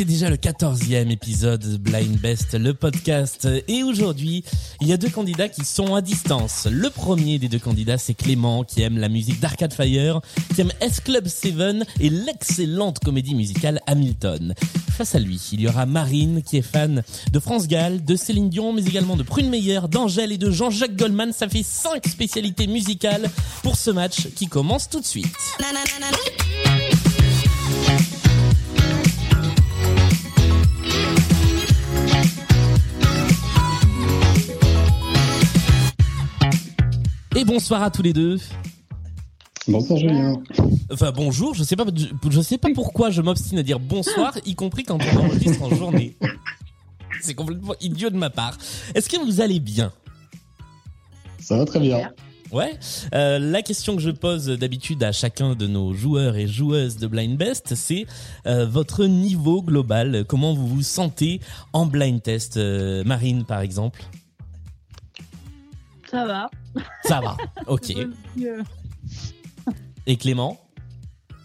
c'est déjà le quatorzième épisode de Blind Best, le podcast. Et aujourd'hui, il y a deux candidats qui sont à distance. Le premier des deux candidats, c'est Clément, qui aime la musique d'Arcade Fire, qui aime S Club 7 et l'excellente comédie musicale Hamilton. Face à lui, il y aura Marine, qui est fan de France Gall, de Céline Dion, mais également de Prune Meyer, d'Angèle et de Jean-Jacques Goldman. Ça fait cinq spécialités musicales pour ce match qui commence tout de suite. Et bonsoir à tous les deux. Bonsoir Julien. Enfin bonjour, je sais pas, je sais pas pourquoi je m'obstine à dire bonsoir, y compris quand on enregistre en journée. C'est complètement idiot de ma part. Est-ce que vous allez bien? Ça va très bien. Ouais. Euh, la question que je pose d'habitude à chacun de nos joueurs et joueuses de Blind Best, c'est euh, votre niveau global. Comment vous vous sentez en blind test, euh, Marine par exemple? Ça va. Ça va. Ok. Et Clément?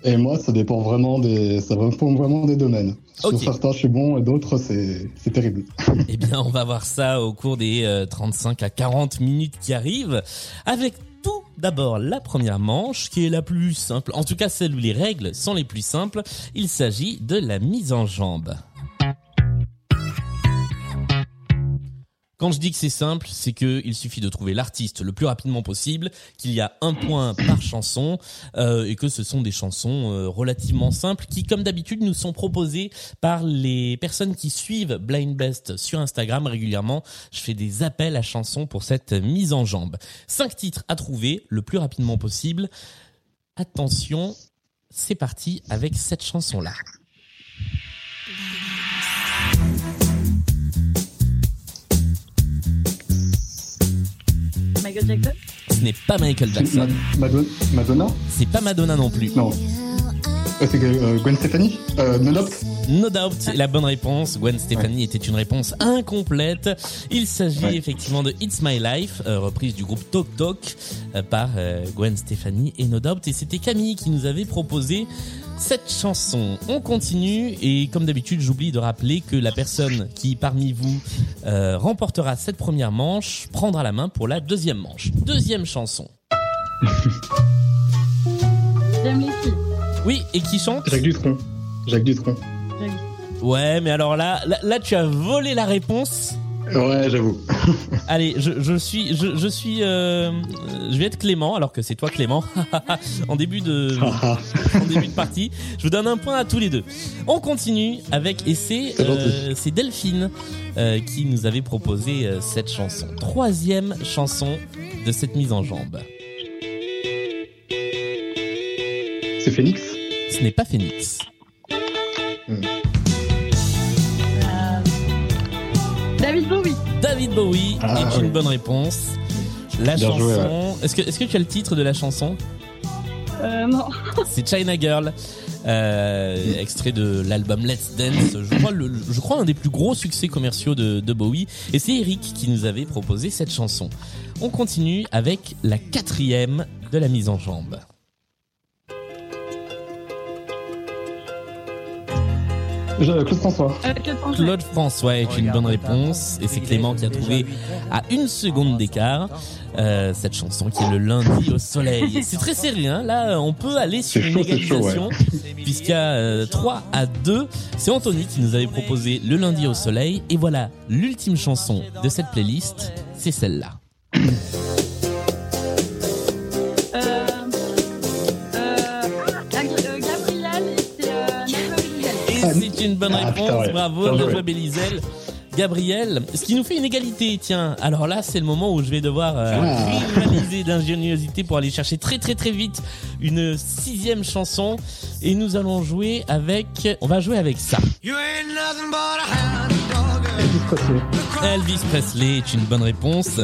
Et moi, ça dépend vraiment des, ça dépend vraiment des domaines. Ok. Sur certains, je suis bon, et d'autres, c'est, c'est terrible. Eh bien, on va voir ça au cours des euh, 35 à 40 minutes qui arrivent, avec tout d'abord la première manche, qui est la plus simple, en tout cas celle où les règles sont les plus simples. Il s'agit de la mise en jambe. Quand je dis que c'est simple, c'est que il suffit de trouver l'artiste le plus rapidement possible, qu'il y a un point par chanson euh, et que ce sont des chansons euh, relativement simples qui, comme d'habitude, nous sont proposées par les personnes qui suivent Blind Best sur Instagram régulièrement. Je fais des appels à chansons pour cette mise en jambe. Cinq titres à trouver le plus rapidement possible. Attention, c'est parti avec cette chanson-là. Michael Jackson Ce n'est pas Michael Jackson, Ma- Madonna, Madonna c'est pas Madonna non plus. Non. Euh, c'est euh, Gwen Stefani euh, No Doubt No doubt, la bonne réponse. Gwen Stefani était une réponse incomplète. Il s'agit Ouais. effectivement de It's My Life, reprise du groupe Talk Talk euh, par Gwen Stefani et No doubt. Et c'était Camille qui nous avait proposé cette chanson. On continue et comme d'habitude, j'oublie de rappeler que la personne qui parmi vous euh, remportera cette première manche prendra la main pour la deuxième manche. Deuxième chanson. J'aime les filles. Oui, et qui chante? Jacques Dutronc. Jacques Dutronc. Ouais, mais alors là, là, là, tu as volé la réponse. Ouais, j'avoue. Allez, je, je suis, je, je suis, euh, je vais être Clément, alors que c'est toi Clément, en début de, en début de partie. Je vous donne un point à tous les deux. On continue avec et c'est, euh, c'est Delphine euh, qui nous avait proposé cette chanson, troisième chanson de cette mise en jambe. c'est Phoenix? Ce n'est pas Phoenix. Euh, David Bowie. David Bowie Ah, est une bonne réponse. La Bien chanson. Est-ce que, est-ce que tu as le titre de la chanson? Euh, non. C'est China Girl, euh, extrait de l'album Let's Dance. Je crois, le, je crois un des plus gros succès commerciaux de, de Bowie. Et c'est Eric qui nous avait proposé cette chanson. On continue avec la quatrième de la mise en jambe. Claude François. Euh, Claude François. Claude François est une bonne réponse et c'est Clément qui a trouvé à une seconde d'écart euh, cette chanson qui est le lundi au soleil. C'est très serré, hein là on peut aller sur une chaud, égalisation puisqu'il y a euh, 3 à 2. C'est Anthony qui nous avait proposé le lundi au soleil et voilà l'ultime chanson de cette playlist, c'est celle-là. C'est une bonne ah, réponse, putain, ouais. bravo Bien joué. Najwa Belizel. Gabriel, ce qui nous fait une égalité, tiens. Alors là, c'est le moment où je vais devoir euh, Ah. rivaliser d'ingéniosité pour aller chercher très très très vite une sixième chanson. Et nous allons jouer avec, on va jouer avec ça. Presley. Elvis Presley est une bonne réponse,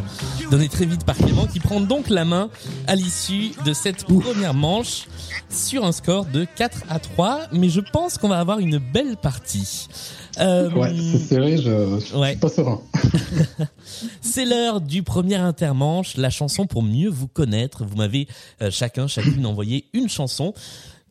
donnée très vite par Clément, qui prend donc la main à l'issue de cette première manche sur un score de 4 à 3. Mais je pense qu'on va avoir une belle partie. Euh, Ouais, c'est serré, je, je Ouais. suis pas serein. C'est l'heure du premier intermanche, la chanson pour mieux vous connaître. Vous m'avez euh, chacun, chacune envoyé une chanson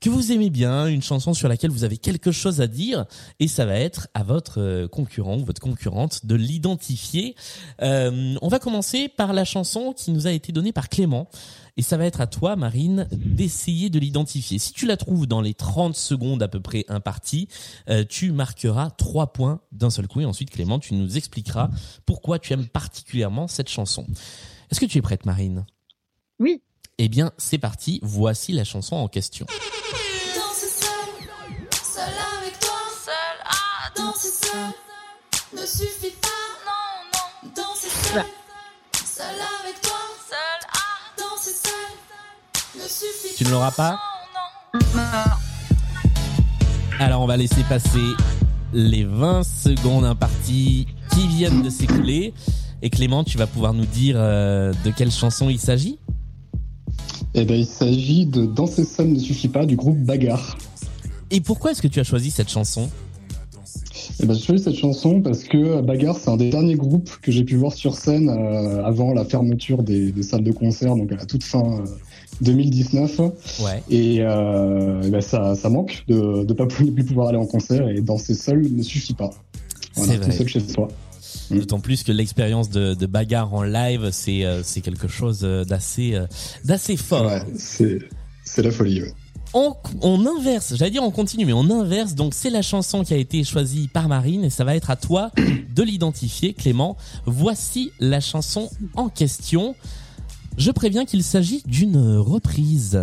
que vous aimez bien, une chanson sur laquelle vous avez quelque chose à dire, et ça va être à votre euh, concurrent ou votre concurrente de l'identifier. Euh, on va commencer par la chanson qui nous a été donnée par Clément. Et ça va être à toi, Marine, d'essayer de l'identifier. Si tu la trouves dans les 30 secondes à peu près imparties, euh, tu marqueras 3 points d'un seul coup. Et ensuite, Clément, tu nous expliqueras pourquoi tu aimes particulièrement cette chanson. Est-ce que tu es prête, Marine? Oui. Eh bien, c'est parti. Voici la chanson en question. Tu ne l'auras pas non, non. Alors, on va laisser passer les 20 secondes imparties qui viennent de s'écouler. Et Clément, tu vas pouvoir nous dire euh, de quelle chanson il s'agit? Eh ben, il s'agit de Danser seul ne suffit pas du groupe Bagarre. Et pourquoi est-ce que tu as choisi cette chanson? Eh ben, j'ai choisi cette chanson parce que Bagarre, c'est un des derniers groupes que j'ai pu voir sur scène euh, avant la fermeture des, des salles de concert, donc à la toute fin euh, 2019. Ouais. Et, euh, eh ben, ça, ça manque de ne pas plus pouvoir aller en concert et danser seul ne suffit pas. Voilà, tout seul chez soi. D'autant plus que l'expérience de, de bagarre en live, c'est euh, c'est quelque chose euh, d'assez euh, d'assez fort. Ouais, c'est la folie. ouais. On, on inverse, j'allais dire on continue, mais on inverse. Donc c'est la chanson qui a été choisie par Marine et ça va être à toi de l'identifier, Clément. Voici la chanson en question. Je préviens qu'il s'agit d'une reprise.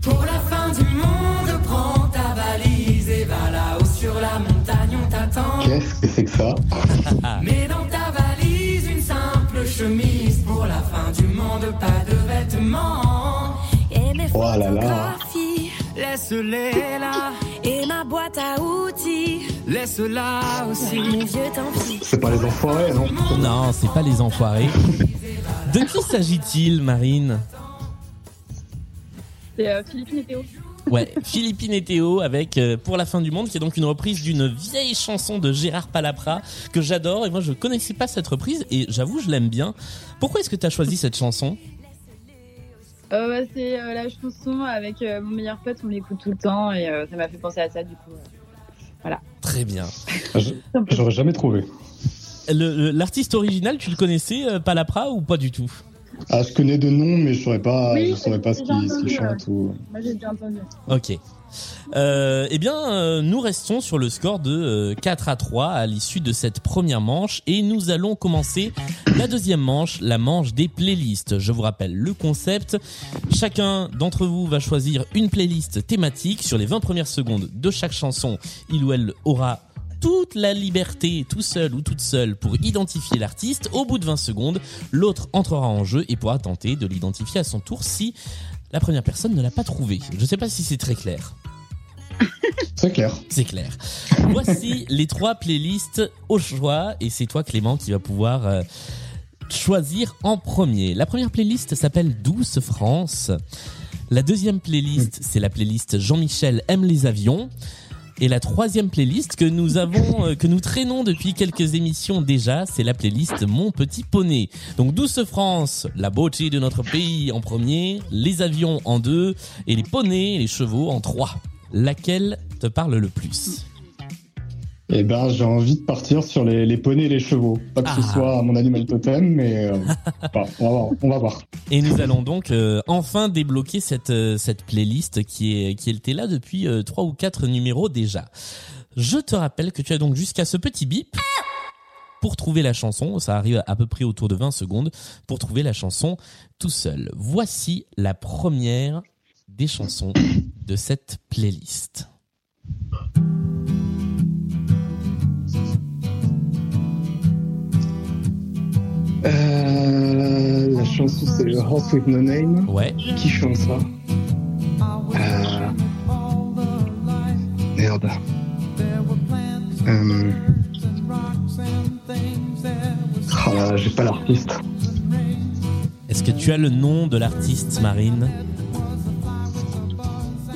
Pour la fin du monde, prends ta valise et va là-haut sur la montagne, on t'attend. Qu'est-ce que c'est que ça? Mets dans ta valise une simple chemise. Pour la fin du monde, pas de vêtements. Et mes Oh là Laisse-les là, et ma boîte à outils. laisse-la aussi. Mes vieux tant pis. C'est pas les enfoirés, non? Non, c'est pas les enfoirés. De qui s'agit-il, Marine? C'est euh, Philippine et Théo. Ouais, Philippine et Théo avec euh, Pour la fin du monde, qui est donc une reprise d'une vieille chanson de Gérard Palapra que j'adore. Et moi, je connaissais pas cette reprise et j'avoue, je l'aime bien. Pourquoi est-ce que tu as choisi cette chanson? Euh, bah, c'est euh, la chanson avec euh, mon meilleur pote, on l'écoute tout le temps et euh, ça m'a fait penser à ça du coup. euh. Très bien. Je- J'aurais jamais trouvé. L'artiste original, tu le connaissais, euh, Palapra, ou pas du tout? Ah, je connais de nom, mais je saurais pas, Oui, je saurais pas ce j'ai qu'il ce entendu, qu'il chante ou. Moi j'ai déjà entendu. Ok. Euh, eh bien, euh, nous restons sur le score de euh, 4 à 3 à l'issue de cette première manche et nous allons commencer la deuxième manche, la manche des playlists. Je vous rappelle le concept. Chacun d'entre vous va choisir une playlist thématique sur les 20 premières secondes de chaque chanson. Il ou elle aura toute la liberté, tout seul ou toute seule, pour identifier l'artiste. Au bout de 20 secondes, l'autre entrera en jeu et pourra tenter de l'identifier à son tour si la première personne ne l'a pas trouvé. Je ne sais pas si c'est très clair. C'est clair. C'est clair. Voici les trois playlists au choix et c'est toi Clément qui va pouvoir euh, choisir en premier. La première playlist s'appelle Douce France. La deuxième playlist, c'est la playlist Jean-Michel aime les avions. Et la troisième playlist que nous avons, euh, que nous traînons depuis quelques émissions déjà, c'est la playlist Mon Petit Poney. Donc Douce France, la beauté de notre pays en premier, les avions en deux et les poneys, les chevaux en trois. Laquelle te parle le plus? Eh ben, j'ai envie de partir sur les, les poneys et les chevaux. Pas que Ah. ce soit mon animal totem, mais euh, bah, on, va voir, on va voir. Et nous allons donc euh, enfin débloquer cette euh, cette playlist qui est qui était là depuis euh, trois ou quatre numéros déjà. Je te rappelle que tu as donc jusqu'à ce petit bip pour trouver la chanson, ça arrive à peu près autour de 20 secondes pour trouver la chanson tout seul. Voici la première des chansons de cette playlist. Euh, la chanson, c'est Horse with No Name. Ouais, Qui chante ça euh... Merde. Euh... Oh là, là, j'ai pas l'artiste. est-ce que tu as le nom de l'artiste Marine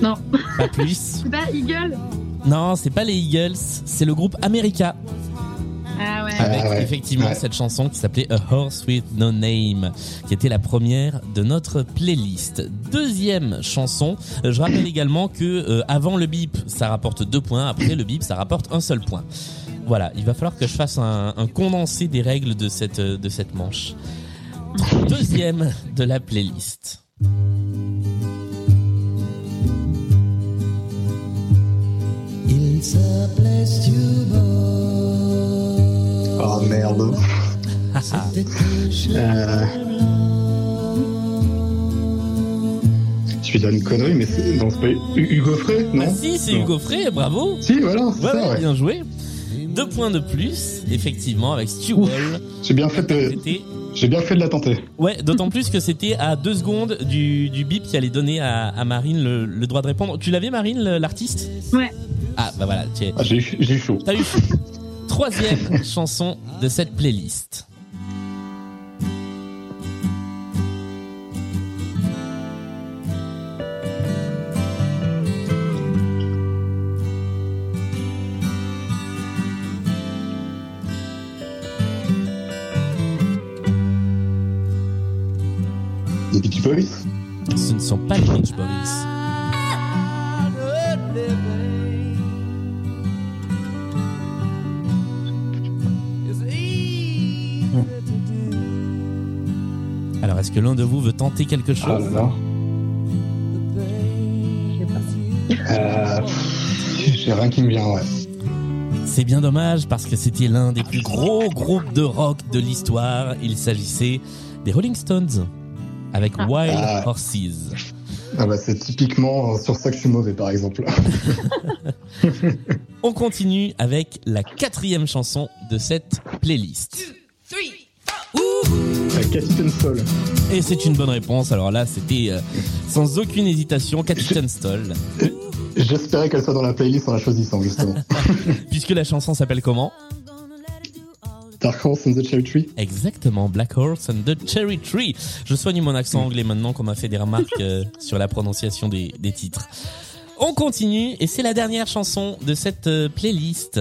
Non, Pas plus c'est pas Eagle Non, c'est pas les Eagles, c'est le groupe America. Ah ouais. avec ouais. effectivement Ouais. cette chanson qui s'appelait A Horse with No Name, qui était la première de notre playlist. Deuxième chanson, je rappelle également que euh, avant le bip, ça rapporte deux points, après le bip, ça rapporte un seul point. Voilà, il va falloir que je fasse un, un condensé des règles de cette, euh, de cette manche. Deuxième de la playlist. Il s'appelait Stuart. Oh merde. Euh... Je vais dire une connerie, mais c'est Hugo Frey, non Ah si, c'est. Hugo Frey, bravo Si, voilà, c'est Ouais, ça, ouais, ouais. bien joué. Deux points de plus, effectivement, avec Stu. J'ai bien fait de, j'ai bien fait de la tenter. Ouais, d'autant plus que c'était à deux secondes du, du bip qui allait donner à, à Marine le, le droit de répondre. Tu l'avais, Marine, l'artiste? Ouais. Ah, bah voilà, tu es- Ah, j'ai eu, j'ai eu chaud. t'as eu. Troisième chanson de cette playlist. Les Beach Boys? Ce ne sont pas les Beach Boys. Est-ce que l'un de vous veut tenter quelque Ah chose? Euh, pff, j'ai rien qui me vient, ouais. C'est bien dommage parce que c'était l'un des plus gros groupes de rock de l'histoire. Il s'agissait des Rolling Stones avec Ah. Wild Ah. Horses. Ah bah, c'est typiquement sur ça que je suis mauvais, par exemple. On continue avec la quatrième chanson de cette playlist. Et c'est une bonne réponse. Alors là, c'était euh, sans aucune hésitation Captain Stoll, J'espérais qu'elle soit dans la playlist en la choisissant, justement. puisque la chanson s'appelle comment? Dark Horse and the Cherry Tree. Exactement, Black Horse and the Cherry Tree. Je soigne mon accent anglais maintenant qu'on m'a fait des remarques euh, sur la prononciation des, des titres. On continue et c'est la dernière chanson de cette euh, playlist.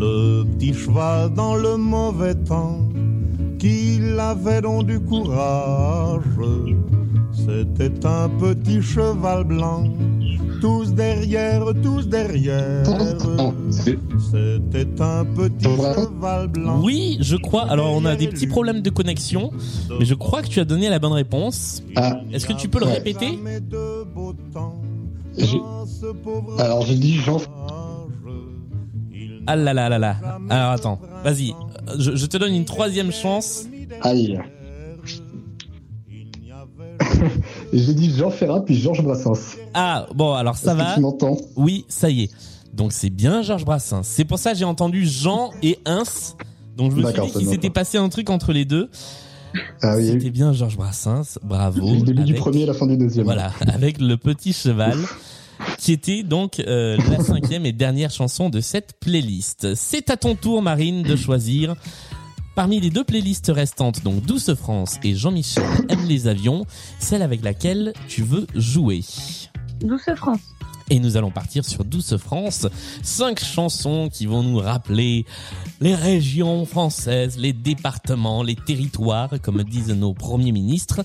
Le petit cheval dans le mauvais temps, qu'il avait donc du courage. C'était un petit cheval blanc, tous derrière, tous derrière. C'était un petit cheval blanc. Oui, je crois. Alors on a des petits problèmes de connexion, mais je crois que tu as donné la bonne réponse. Ah, Est-ce que tu peux le répéter? Jamais de beau temps j'ai- dans ce pauvre alors j'ai dit Jean. Ah là là là là. Alors attends, vas-y. Je, je te donne une troisième chance. Aïe. J'ai dit Jean Ferrat puis Georges Brassens. Ah bon, alors ça Est-ce que va. tu m'entends? Oui, ça y est. Donc c'est bien Georges Brassens. C'est pour ça que j'ai entendu Jean et Ins. Donc je me suis dit qu'il s'était passé un truc entre les deux. Ah oui, C'était bien Georges Brassens. Bravo. le début du premier et la fin du deuxième. Voilà, avec le petit cheval, qui était donc euh, la cinquième et dernière chanson de cette playlist. C'est à ton tour, Marine, de choisir parmi les deux playlists restantes, donc Douce France et Jean-Michel aime les avions, celle avec laquelle tu veux jouer. Douce France. Et nous allons partir sur Douce France. Cinq chansons qui vont nous rappeler les régions françaises, les départements, les territoires, comme disent nos premiers ministres.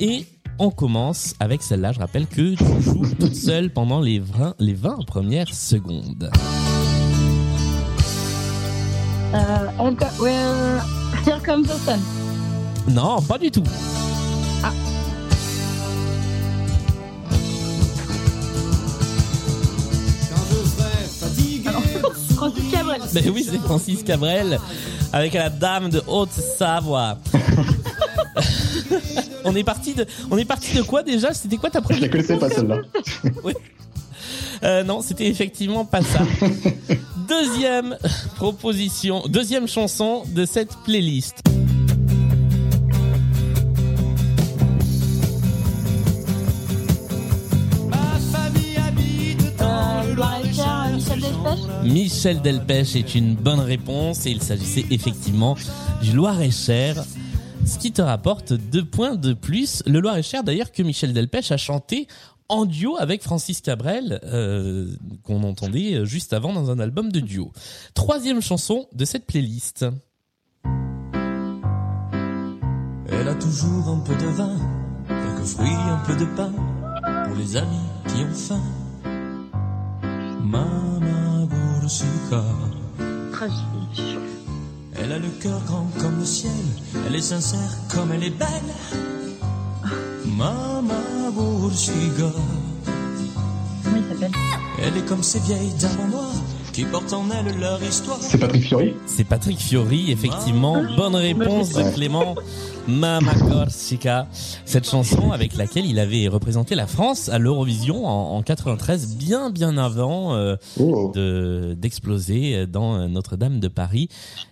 Et on commence avec celle-là. Je rappelle que tu joues toute seule pendant les 20, les 20 premières secondes. Euh, elle, euh, Here Comes the Sun. Non, pas du tout. Francis Cabrel. Mais oui, c'est Francis Cabrel avec la dame de Haute-Savoie. on est parti de, on est parti de quoi déjà? C'était quoi ta Je première la connaissais pas celle-là. Euh, non, c'était effectivement pas ça. Deuxième proposition, deuxième chanson de cette playlist. Loire-et-Cher, Michel Delpech. Michel Delpech est une bonne réponse et il s'agissait effectivement du Loir-et-Cher. Ce qui te rapporte deux points de plus. Le Loir-et-Cher d'ailleurs que Michel Delpech a chanté en duo avec Francis Cabrel, euh, qu'on entendait juste avant dans un album de duo. Troisième chanson de cette playlist. Elle a toujours un peu de vin, quelques fruits, un peu de pain, pour les amis qui ont faim. Mama. Elle a le cœur grand comme le ciel, elle est sincère comme elle est belle. Mama Gurusika. Comment il s'appelle Elle est comme ces vieilles dames en noir qui portent en elles leur histoire. C'est Patrick Fiori C'est Patrick Fiori, effectivement. Bonne réponse de Clément. Mama Corsica. Cette chanson avec laquelle il avait représenté la France à l'Eurovision en, en 93, bien bien avant euh, Oh. de d'exploser dans Notre-Dame de Paris.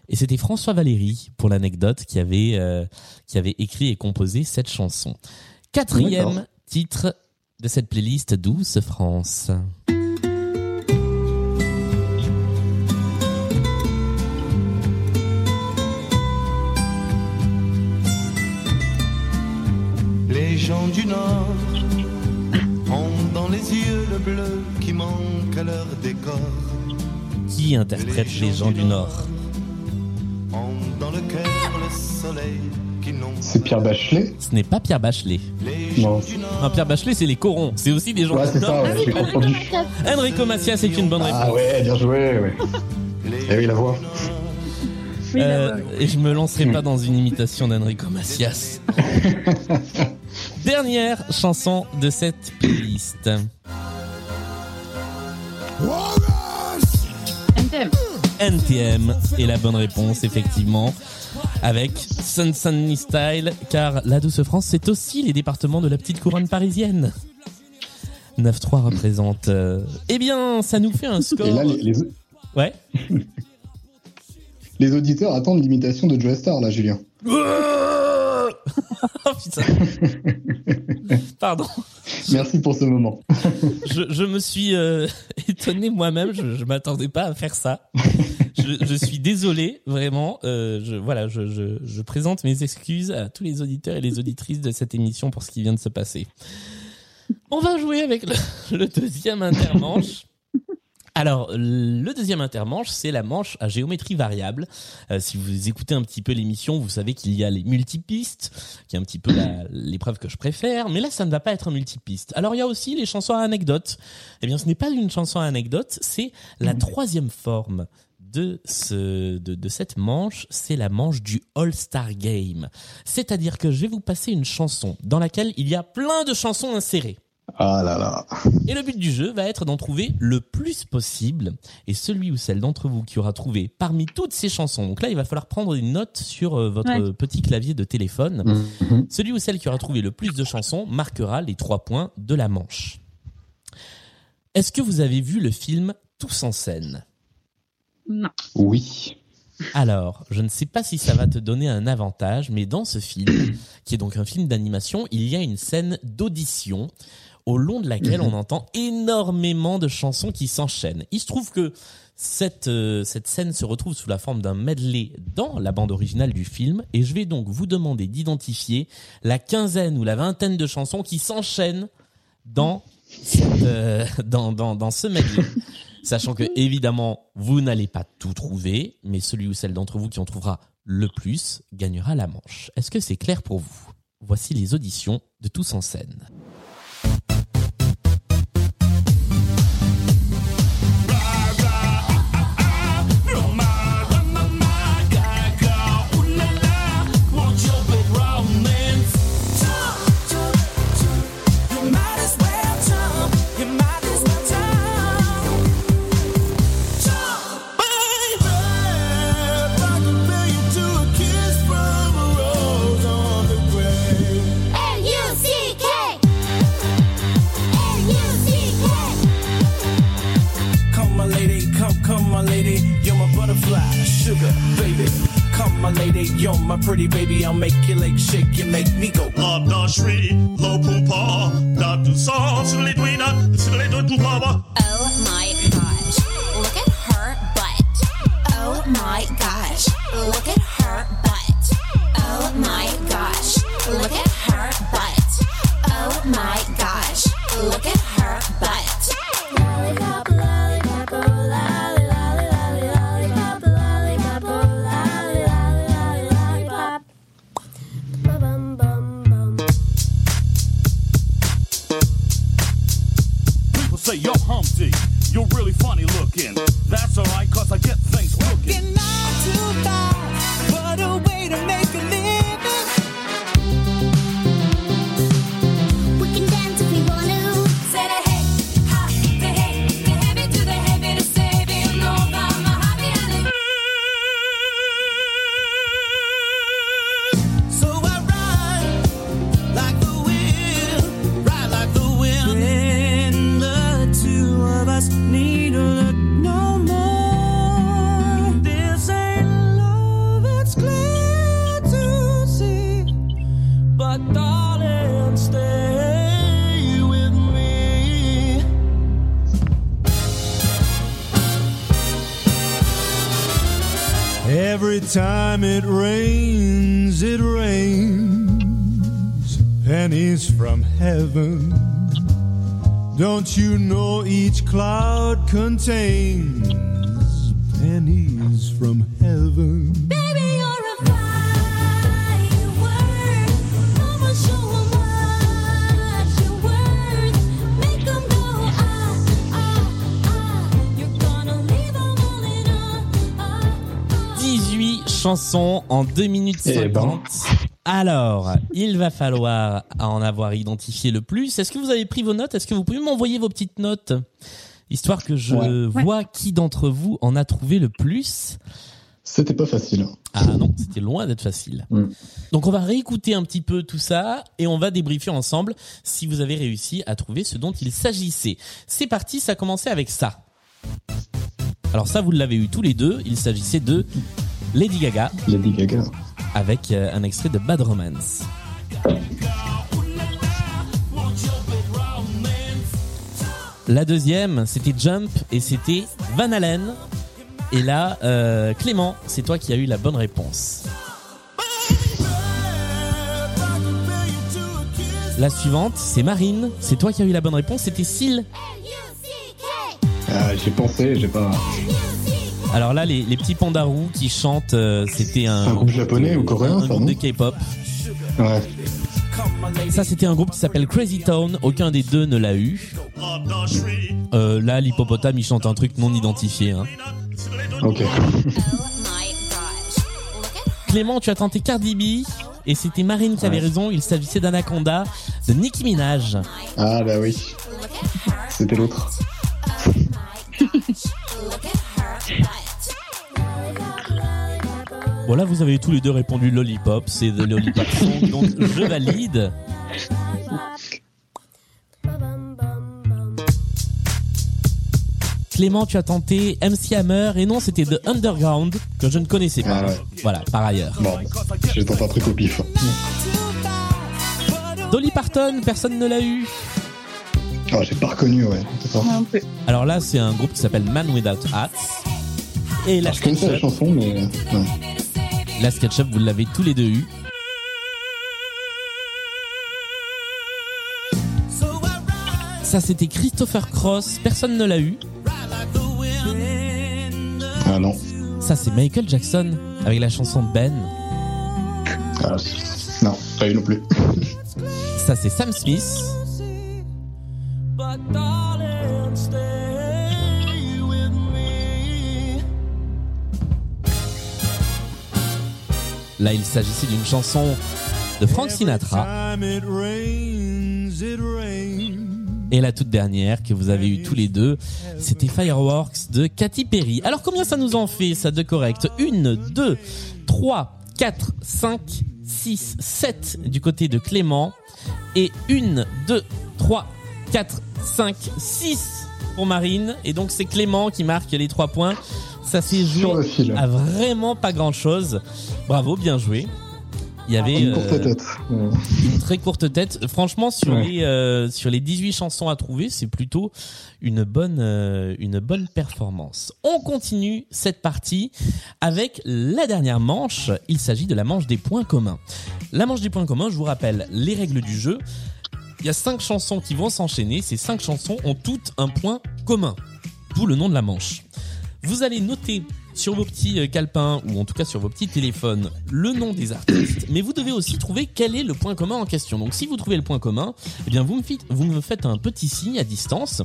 Et c'était François Valéry, pour l'anecdote, qui avait euh, qui avait écrit et composé cette chanson. Quatrième D'accord. titre de cette playlist Douce France. Les gens du Nord ont dans les yeux le bleu qui manque à leur décor. Qui interprète les gens du Nord Ont dans le cœur le soleil qui n'ont C'est Pierre Bachelet Ce n'est pas Pierre Bachelet. Les gens Non. du Nord Non, Pierre Bachelet, c'est les corons. C'est aussi des gens Ouais, du c'est ça, Nord. ouais, j'ai confondu. Enrico Macias, c'est une bonne réponse. Ah ouais, bien joué, ouais. Eh oui, la voix. Euh, voix, et je me lancerai pas dans une imitation d'Enrico Macias. Dernière chanson de cette playlist. NTM. NTM est la bonne réponse, effectivement. Avec Sun Sunny Style, car la douce France, c'est aussi les départements de la petite couronne parisienne. 9-3 représente. euh, Eh bien, ça nous fait un score. Et là, les, les, Ouais. les auditeurs attendent l'imitation de Joe Star, là, Julien. oh putain. Pardon. Merci pour ce moment. Je, je me suis euh, étonné moi-même. Je, je m'attendais pas à faire ça. Je, je suis désolé, vraiment. Euh, je, voilà, je, je, je présente mes excuses à tous les auditeurs et les auditrices de cette émission pour ce qui vient de se passer. On va jouer avec le, le deuxième intermanche. Alors, le deuxième intermanche, c'est la manche à géométrie variable. Euh, si vous écoutez un petit peu l'émission, vous savez qu'il y a les multipistes, qui est un petit peu l'épreuve que je préfère. Mais là, ça ne va pas être un multipiste. Alors, il y a aussi les chansons à anecdote. Eh bien, ce n'est pas une chanson à anecdote, c'est la troisième forme de ce de, de cette manche, c'est la manche du All-Star Game. C'est-à-dire que je vais vous passer une chanson dans laquelle il y a plein de chansons insérées. Ah là là. Et le but du jeu va être d'en trouver le plus possible. Et celui ou celle d'entre vous qui aura trouvé parmi toutes ces chansons, donc là il va falloir prendre une note sur euh, votre Ouais. petit clavier de téléphone. Mhm. Celui ou celle qui aura trouvé le plus de chansons marquera les trois points de la manche. Est-ce que vous avez vu le film Tous en scène? Non. Oui. Alors, je ne sais pas si ça va te donner un avantage, mais dans ce film, qui est donc un film d'animation, il y a une scène d'audition au long de laquelle on entend énormément de chansons qui s'enchaînent. Il se trouve que cette, euh, cette scène se retrouve sous la forme d'un medley dans la bande originale du film, et je vais donc vous demander d'identifier la quinzaine ou la vingtaine de chansons qui s'enchaînent dans, cette, euh, dans, dans, dans ce medley. Sachant que, évidemment, vous n'allez pas tout trouver, mais celui ou celle d'entre vous qui en trouvera le plus gagnera la manche. Est-ce que c'est clair pour vous? Voici les auditions de Tous en scène. My pretty baby. I'll make your legs shake, you make me go. La le pompa, la douceur sur les doigts, là, sur les doigts de. Oh my gosh Look at her butt Oh my gosh Look at her butt Oh my from heaven. Don't you know each cloud contains pennies from heaven? Baby, you're a firework. I'ma show 'em what you're worth. Make 'em go ah ah ah. You're gonna leave 'em all in ah ah. 18 chansons en 2 minutes Eh 50. Alors, il va falloir en avoir identifié le plus. Est-ce que vous avez pris vos notes? Est-ce que vous pouvez m'envoyer vos petites notes? Histoire que je Ouais. vois qui d'entre vous en a trouvé le plus. C'était pas facile. Ah non, c'était loin d'être facile. Mm. Donc on va réécouter un petit peu tout ça et on va débriefer ensemble si vous avez réussi à trouver ce dont il s'agissait. C'est parti, ça commençait avec ça. Alors ça, vous l'avez eu tous les deux. Il s'agissait de Lady Gaga Lady Gaga. Avec euh, un extrait de Bad Romance. La deuxième, c'était Jump et c'était Van Halen. Et là, euh, Clément, c'est toi qui as eu la bonne réponse. La suivante, c'est Marine. C'est toi qui as eu la bonne réponse. C'était Syl. Ah, j'ai pensé, j'ai pas. Alors là, les, les petits pandarous qui chantent, euh, c'était un, Un groupe japonais ou coréen, un groupe de K-pop. Ouais. Ça, c'était un groupe qui s'appelle Crazy Town. Aucun des deux ne l'a eu. Euh, là, l'hippopotame, il chante un truc non identifié. hein. Ok. Clément, tu as tenté Cardi B. Et c'était Marine qui avait Ouais. raison. Il s'agissait d'Anaconda de Nicki Minaj. Ah bah oui. C'était l'autre. Bon, là, vous avez tous les deux répondu Lollipop. C'est The Lollipop Song. Donc, je valide. Clément, tu as tenté MC Hammer. Et non, c'était The Underground que je ne connaissais pas. Ah ouais. Voilà, par ailleurs. Bon, j'ai tenté un truc au pif. Dolly Parton, personne ne l'a eu. Oh, j'ai pas reconnu, ouais. Non. Alors là, c'est un groupe qui s'appelle Man Without Hats. Et la Alors, je connaissais la chanson, mais. Ouais. La SketchUp, vous l'avez tous les deux eu. Ça, c'était Christopher Cross. Personne ne l'a eu. Ah non. Ça, c'est Michael Jackson avec la chanson Ben. Ah, non, pas eu non plus. Ça, c'est Sam Smith. Là, il s'agissait d'une chanson de Frank Sinatra. Et la toute dernière que vous avez eu tous les deux, c'était Fireworks de Katy Perry. Alors combien ça nous en fait ça de correct? Une, deux, trois, quatre, cinq, six, sept du côté de Clément. Et une, deux, trois, quatre, cinq, six pour Marine. Et donc c'est Clément qui marque les trois points. Ça s'est joué Sur le fil. à vraiment pas grand chose. Bravo, bien joué. Il y avait Une courte euh, tête. Une très courte tête. Franchement, sur Ouais. les euh, sur les 18 chansons à trouver, c'est plutôt une bonne euh, une bonne performance. On continue cette partie avec la dernière manche. Il s'agit de la manche des points communs. La manche des points communs, je vous rappelle les règles du jeu. Il y a cinq chansons qui vont s'enchaîner. Ces cinq chansons ont toutes un point commun. D'où le nom de la manche. Vous allez noter sur vos petits euh, calepins ou en tout cas sur vos petits téléphones le nom des artistes, mais vous devez aussi trouver quel est le point commun en question. Donc si vous trouvez le point commun, eh bien vous me faites, un petit signe à distance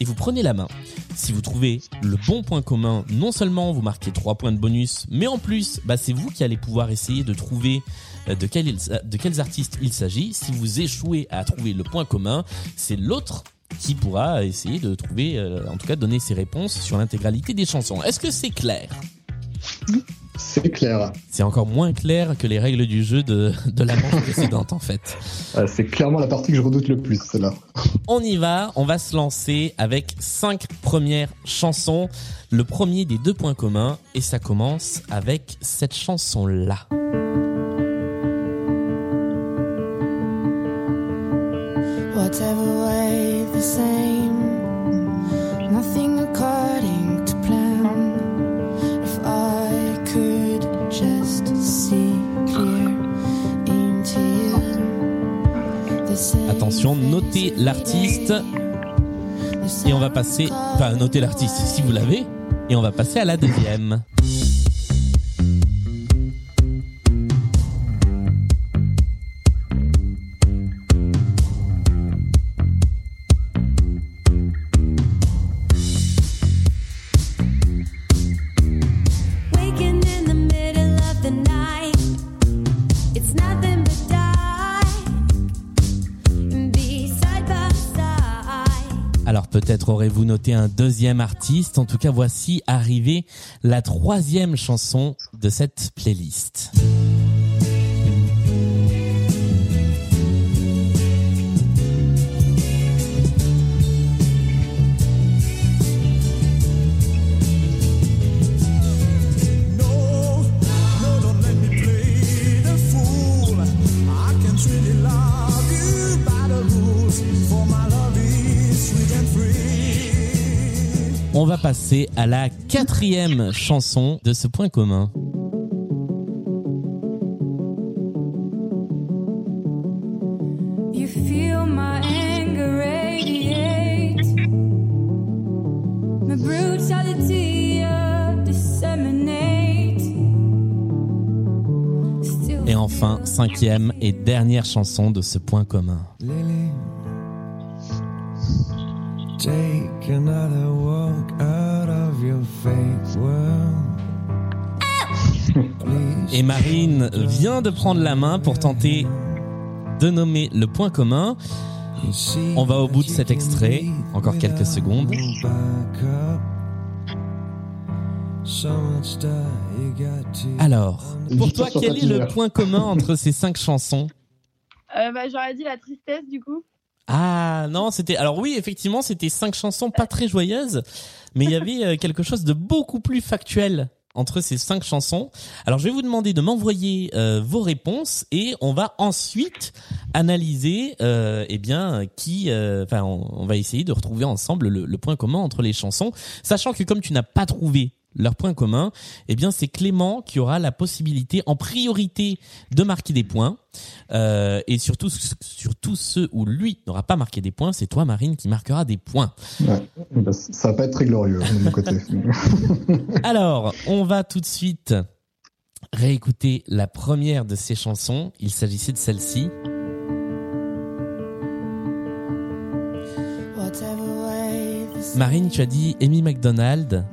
et vous prenez la main. Si vous trouvez le bon point commun, non seulement vous marquez 3 points de bonus, mais en plus, bah, c'est vous qui allez pouvoir essayer de trouver euh, de quels artistes il s'agit. Si vous échouez à trouver le point commun, c'est l'autre qui pourra essayer de trouver, euh, en tout cas donner ses réponses sur l'intégralité des chansons. Est-ce que c'est clair? C'est clair. C'est encore moins clair que les règles du jeu de, de la manche précédente en fait. Euh, C'est clairement la partie que je redoute le plus, celle-là. On y va, on va se lancer avec cinq premières chansons. Le premier des deux points communs et ça commence avec cette chanson-là. The same. Nothing according to plan. If I could just see clear into you. The same Attention, notez l'artiste et on va passer, enfin notez l'artiste si vous l'avez, et on va passer à la deuxième. Peut-être aurez-vous noté un deuxième artiste. En tout cas, voici arrivée la troisième chanson de cette playlist. On va passer à la quatrième chanson de ce point commun. You feel my anger radiate. My brutality uh, disseminate. Still Et enfin, cinquième et dernière chanson de ce point commun. Lily, take another Et Marine vient de prendre la main pour tenter de nommer le point commun. On va au bout de cet extrait. Encore quelques secondes. Alors, pour toi, quel est le point commun entre ces cinq chansons? Euh, bah, J'aurais dit la tristesse du coup. Ah non, c'était alors oui, effectivement, c'était cinq chansons pas très joyeuses, mais il y avait euh, quelque chose de beaucoup plus factuel entre ces cinq chansons. Alors je vais vous demander de m'envoyer euh, vos réponses et on va ensuite analyser euh, eh bien qui euh, enfin on, on va essayer de retrouver ensemble le, le point commun entre les chansons, sachant que comme tu n'as pas trouvé leur point commun, eh bien c'est Clément qui aura la possibilité en priorité de marquer des points. Euh, et surtout, surtout ceux où lui n'aura pas marqué des points, c'est toi, Marine, qui marquera des points. Ouais. Bah, ça va pas être très glorieux hein, de mon côté. Alors, on va tout de suite réécouter la première de ces chansons. Il s'agissait de celle-ci. Marine, tu as dit Amy McDonald.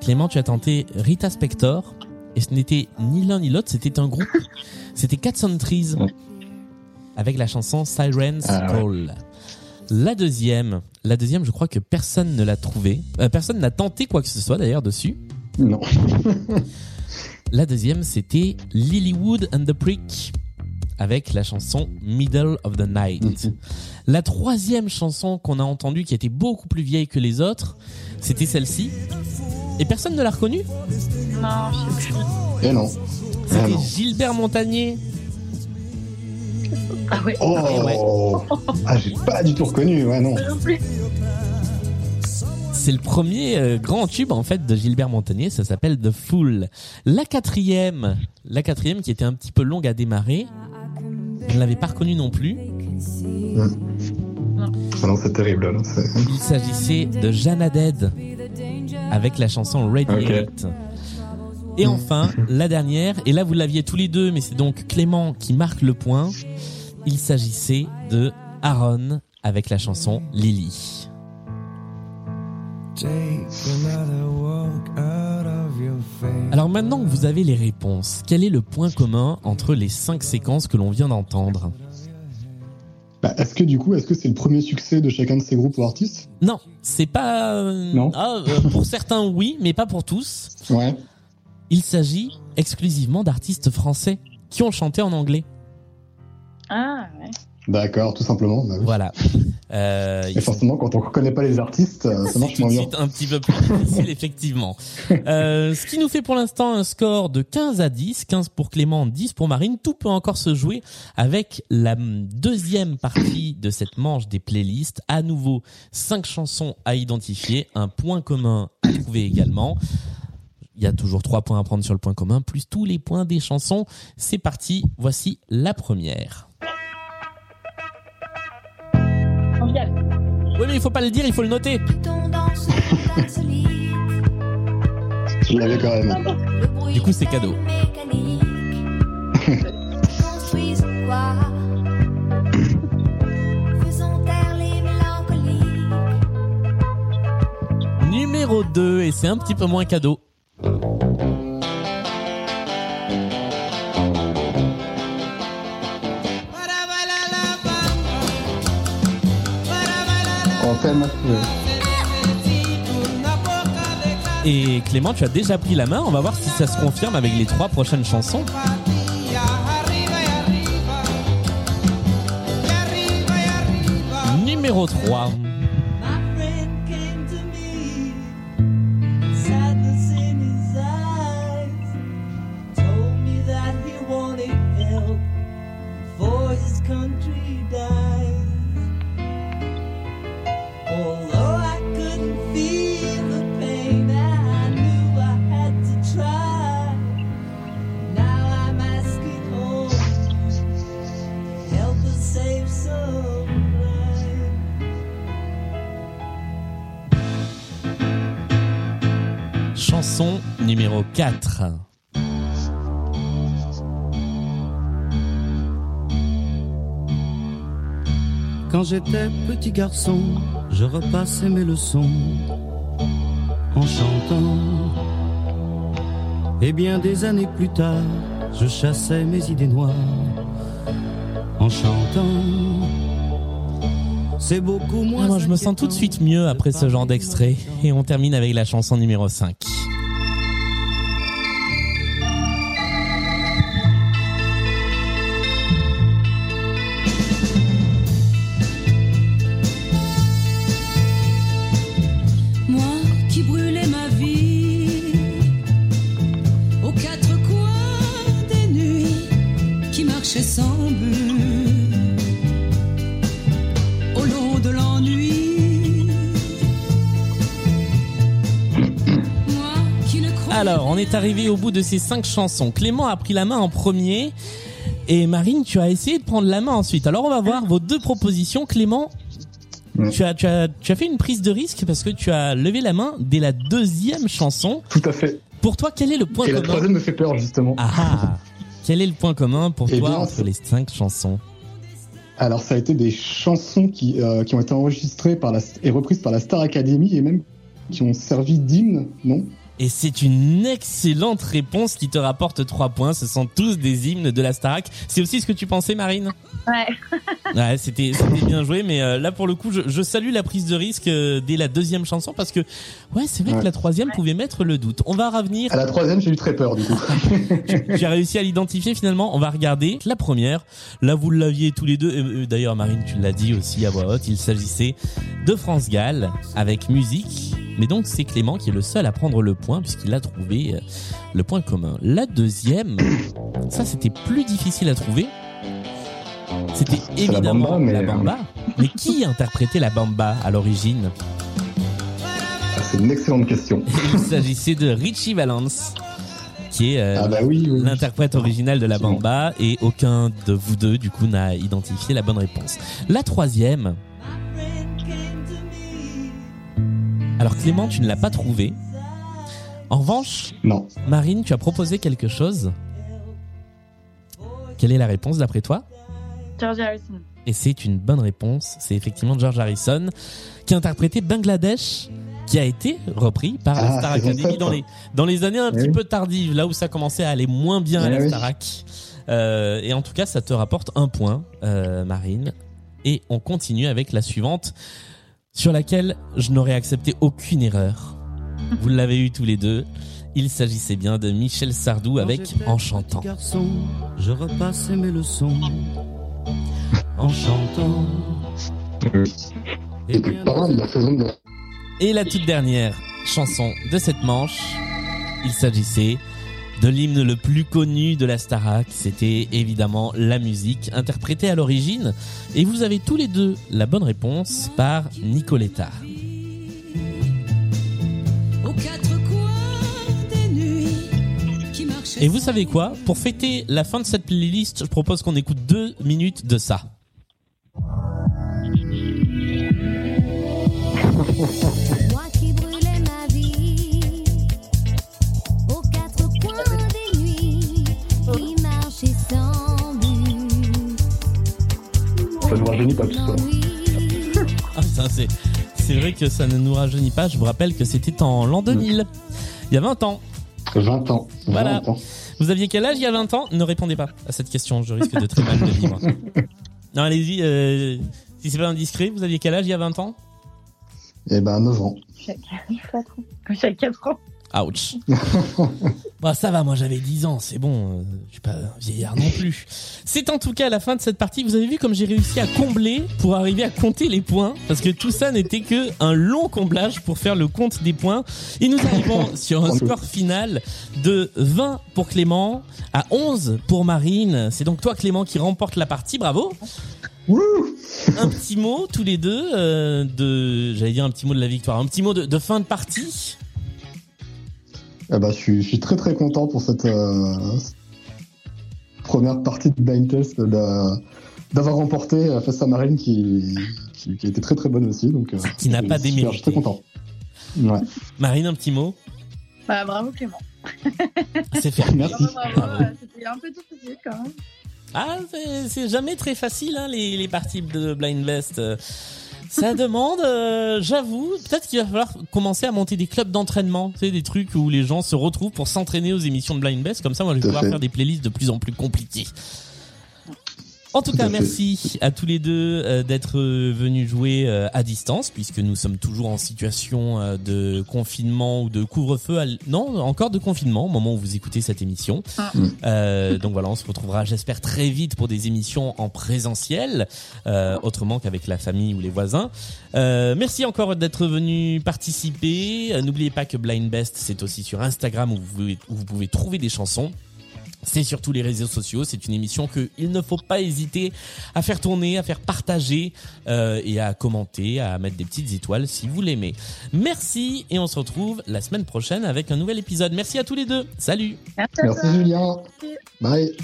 Clément, tu as tenté Rita Spector. Et ce n'était ni l'un ni l'autre, c'était un groupe. C'était Cats on Trees. Avec la chanson Sirens Ah ouais. Call. La deuxième, la deuxième, je crois que personne ne l'a trouvée. Euh, personne n'a tenté quoi que ce soit d'ailleurs dessus. non. La deuxième, c'était Lilywood and the Prick avec la chanson Middle of the Night. La troisième chanson qu'on a entendue, qui était beaucoup plus vieille que les autres, c'était celle-ci. Et personne ne l'a reconnue? Non, je sais plus. Et non. Ah C'était non. Gilbert Montagnier. Ah ouais. Oh Ah, j'ai pas du tout reconnu, ouais, non. Non plus. C'est le premier euh, grand tube en fait de Gilbert Montagnier. Ça s'appelle The Fool. La quatrième, la quatrième qui était un petit peu longue à démarrer. Je ne l'avais pas reconnue non plus. Ah non, c'est terrible. là, Il s'agissait de Jeanne Dead avec la chanson Radiate. Et enfin, la dernière, et là vous l'aviez tous les deux, mais c'est donc Clément qui marque le point. Il s'agissait de Aaron avec la chanson Lily. Alors maintenant que vous avez les réponses, quel est le point commun entre les cinq séquences que l'on vient d'entendre? Bah, est-ce que du coup, est-ce que c'est le premier succès de chacun de ces groupes ou artistes? Non, c'est pas... euh, Non. ah, euh, pour certains oui, mais pas pour tous. Ouais. Il s'agit exclusivement d'artistes français qui ont chanté en anglais. Ah, ouais. D'accord, tout simplement. bah oui. Voilà. Euh, Et sont forcément, quand on connaît pas les artistes, euh, ça marche moins bien. suite un petit peu plus difficile, effectivement. Euh, ce qui nous fait pour l'instant un score de 15 à 10, 15 pour Clément, 10 pour Marine. Tout peut encore se jouer avec la deuxième partie de cette manche des playlists. À nouveau, cinq chansons à identifier, un point commun à trouver également. Il y a toujours trois points à prendre sur le point commun, plus tous les points des chansons. C'est parti, voici la première. Oui, mais il faut pas le dire, il faut le noter. Je l'avais quand même. Du coup, c'est cadeau. Numéro 2, et c'est un petit peu moins cadeau. Et Clément, tu as déjà pris la main. On va voir si ça se confirme avec les trois prochaines chansons. Numéro 3. 4. Quand j'étais petit garçon, je repassais mes leçons en chantant. Et bien des années plus tard, je chassais mes idées noires en chantant. C'est beaucoup moins. Ah, moi, je me sens tout de suite mieux après ce genre d'extrait. Et on termine avec la chanson numéro 5. Arrivé au bout de ces cinq chansons. Clément a pris la main en premier. Et Marine, tu as essayé de prendre la main ensuite. Alors, on va voir vos deux propositions. Clément, tu as, tu, as, tu as fait une prise de risque parce que tu as levé la main dès la deuxième chanson. Tout à fait. Pour toi, quel est le point Et la commun troisième me fait peur, justement. Ah ah Quel est le point commun pour Eh toi bien, entre les cinq chansons Alors, ça a été des chansons qui, euh, qui ont été enregistrées par la, et reprises par la Star Academy et même qui ont servi d'hymne, non? Et c'est une excellente réponse qui te rapporte trois points. Ce sont tous des hymnes de la Starac. C'est aussi ce que tu pensais, Marine? Ouais. Ouais, c'était bien joué, mais euh, là pour le coup, je, je salue la prise de risque euh, dès la deuxième chanson parce que ouais, c'est vrai que la troisième pouvait mettre le doute. On va revenir. À la troisième, j'ai eu très peur, du coup. J'ai réussi à l'identifier finalement. On va regarder la première. Là, vous l'aviez tous les deux. Euh, D'ailleurs, Marine, tu l'as dit aussi à voix haute. Il s'agissait de France Gall avec musique. Mais donc, c'est Clément qui est le seul à prendre le point puisqu'il a trouvé euh, le point commun. La deuxième, ça c'était plus difficile à trouver. C'était la évidemment bamba, mais- la bamba. Mais qui interprétait la bamba à l'origine? C'est une excellente question. Il s'agissait de Richie Valence, qui est euh, Ah bah oui, oui, oui. l'interprète original de la bamba, et aucun de vous deux, du coup, n'a identifié la bonne réponse. La troisième. Alors Clément, tu ne l'as pas trouvée. En revanche, Non. Marine, tu as proposé quelque chose. Quelle est la réponse d'après toi? George Harrison. Et c'est une bonne réponse. C'est effectivement George Harrison qui a interprété Bangladesh, qui a été repris par la Ah, Star Academy dans les, dans les années un Eh petit oui. peu tardives, là où ça commençait à aller moins bien à Eh la oui. Starac. Euh, et en tout cas, ça te rapporte un point, euh, Marine. Et on continue avec la suivante, sur laquelle je n'aurais accepté aucune erreur. Vous l'avez eu tous les deux. Il s'agissait bien de Michel Sardou Quand avec j'étais En petit chantant. garçon, je repassais mes leçons en chantant. Et bien Pas mal, la saison de... Et la toute dernière chanson de cette manche, il s'agissait de l'hymne le plus connu de la Starac. C'était évidemment la musique interprétée à l'origine. Et vous avez tous les deux la bonne réponse par Nicoletta. Et vous savez quoi? Pour fêter la fin de cette playlist, je propose qu'on écoute deux minutes de ça. Ça ne rajeunit pas tout ça. Ah c'est, c'est vrai que ça ne nous rajeunit pas. Je vous rappelle que c'était en l'an 2000. Il y a 20 ans. 20 ans. Voilà. 20 ans. Vous aviez quel âge il y a 20 ans? Ne répondez pas à cette question, je risque de très mal le vivre. Non, allez-y, euh, si c'est pas indiscret, vous aviez quel âge il y a 20 ans? Eh ben, 9 ans. Chaque 4 ans. J'avais 4 ans. Ouch. bah ça va, moi j'avais 10 ans, c'est bon, euh, je suis pas un vieillard non plus. C'est en tout cas la fin de cette partie. Vous avez vu comme j'ai réussi à combler pour arriver à compter les points, parce que tout ça n'était que un long comblage pour faire le compte des points. Et nous arrivons sur un score final de 20 pour Clément à 11 pour Marine. C'est donc toi Clément qui remporte la partie, bravo. Un petit mot tous les deux euh, de, j'allais dire un petit mot de la victoire, un petit mot de, de fin de partie. Eh ben, je, suis, je suis très très content pour cette euh, première partie de Blind Test d'a- d'avoir remporté euh, face à Marine qui, qui, qui était très très bonne aussi. Donc, euh, Qui n'a pas démérité. Je suis très content. Ouais. Marine, un petit mot? Bah, bravo Clément. C'est fait. Merci. C'était un peu difficile quand même. Ah, c'est- c'est jamais très facile, hein, les, les parties de Blind Best. Ça demande, euh, j'avoue, peut-être qu'il va falloir commencer à monter des clubs d'entraînement, tu sais, des trucs où les gens se retrouvent pour s'entraîner aux émissions de Blind Best. Comme ça, moi, je vais pouvoir fait. faire des playlists de plus en plus compliquées. En tout, cas, merci à tous les deux euh, d'être euh, venus jouer euh, à distance, puisque nous sommes toujours en situation de confinement ou de couvre-feu. à Non, encore de confinement au moment où vous écoutez cette émission. Euh, donc voilà, on se retrouvera, j'espère, très vite pour des émissions en présentiel, euh, autrement qu'avec la famille ou les voisins. Euh, merci encore d'être venu participer. N'oubliez pas que Blind Best, c'est aussi sur Instagram où vous pouvez, où vous pouvez trouver des chansons. C'est sur tous les réseaux sociaux. C'est une émission que il ne faut pas hésiter à faire tourner, à faire partager euh, et à commenter, à mettre des petites étoiles si vous l'aimez. Merci et on se retrouve la semaine prochaine avec un nouvel épisode. Merci à tous les deux. Salut. Merci. Julien. Bye.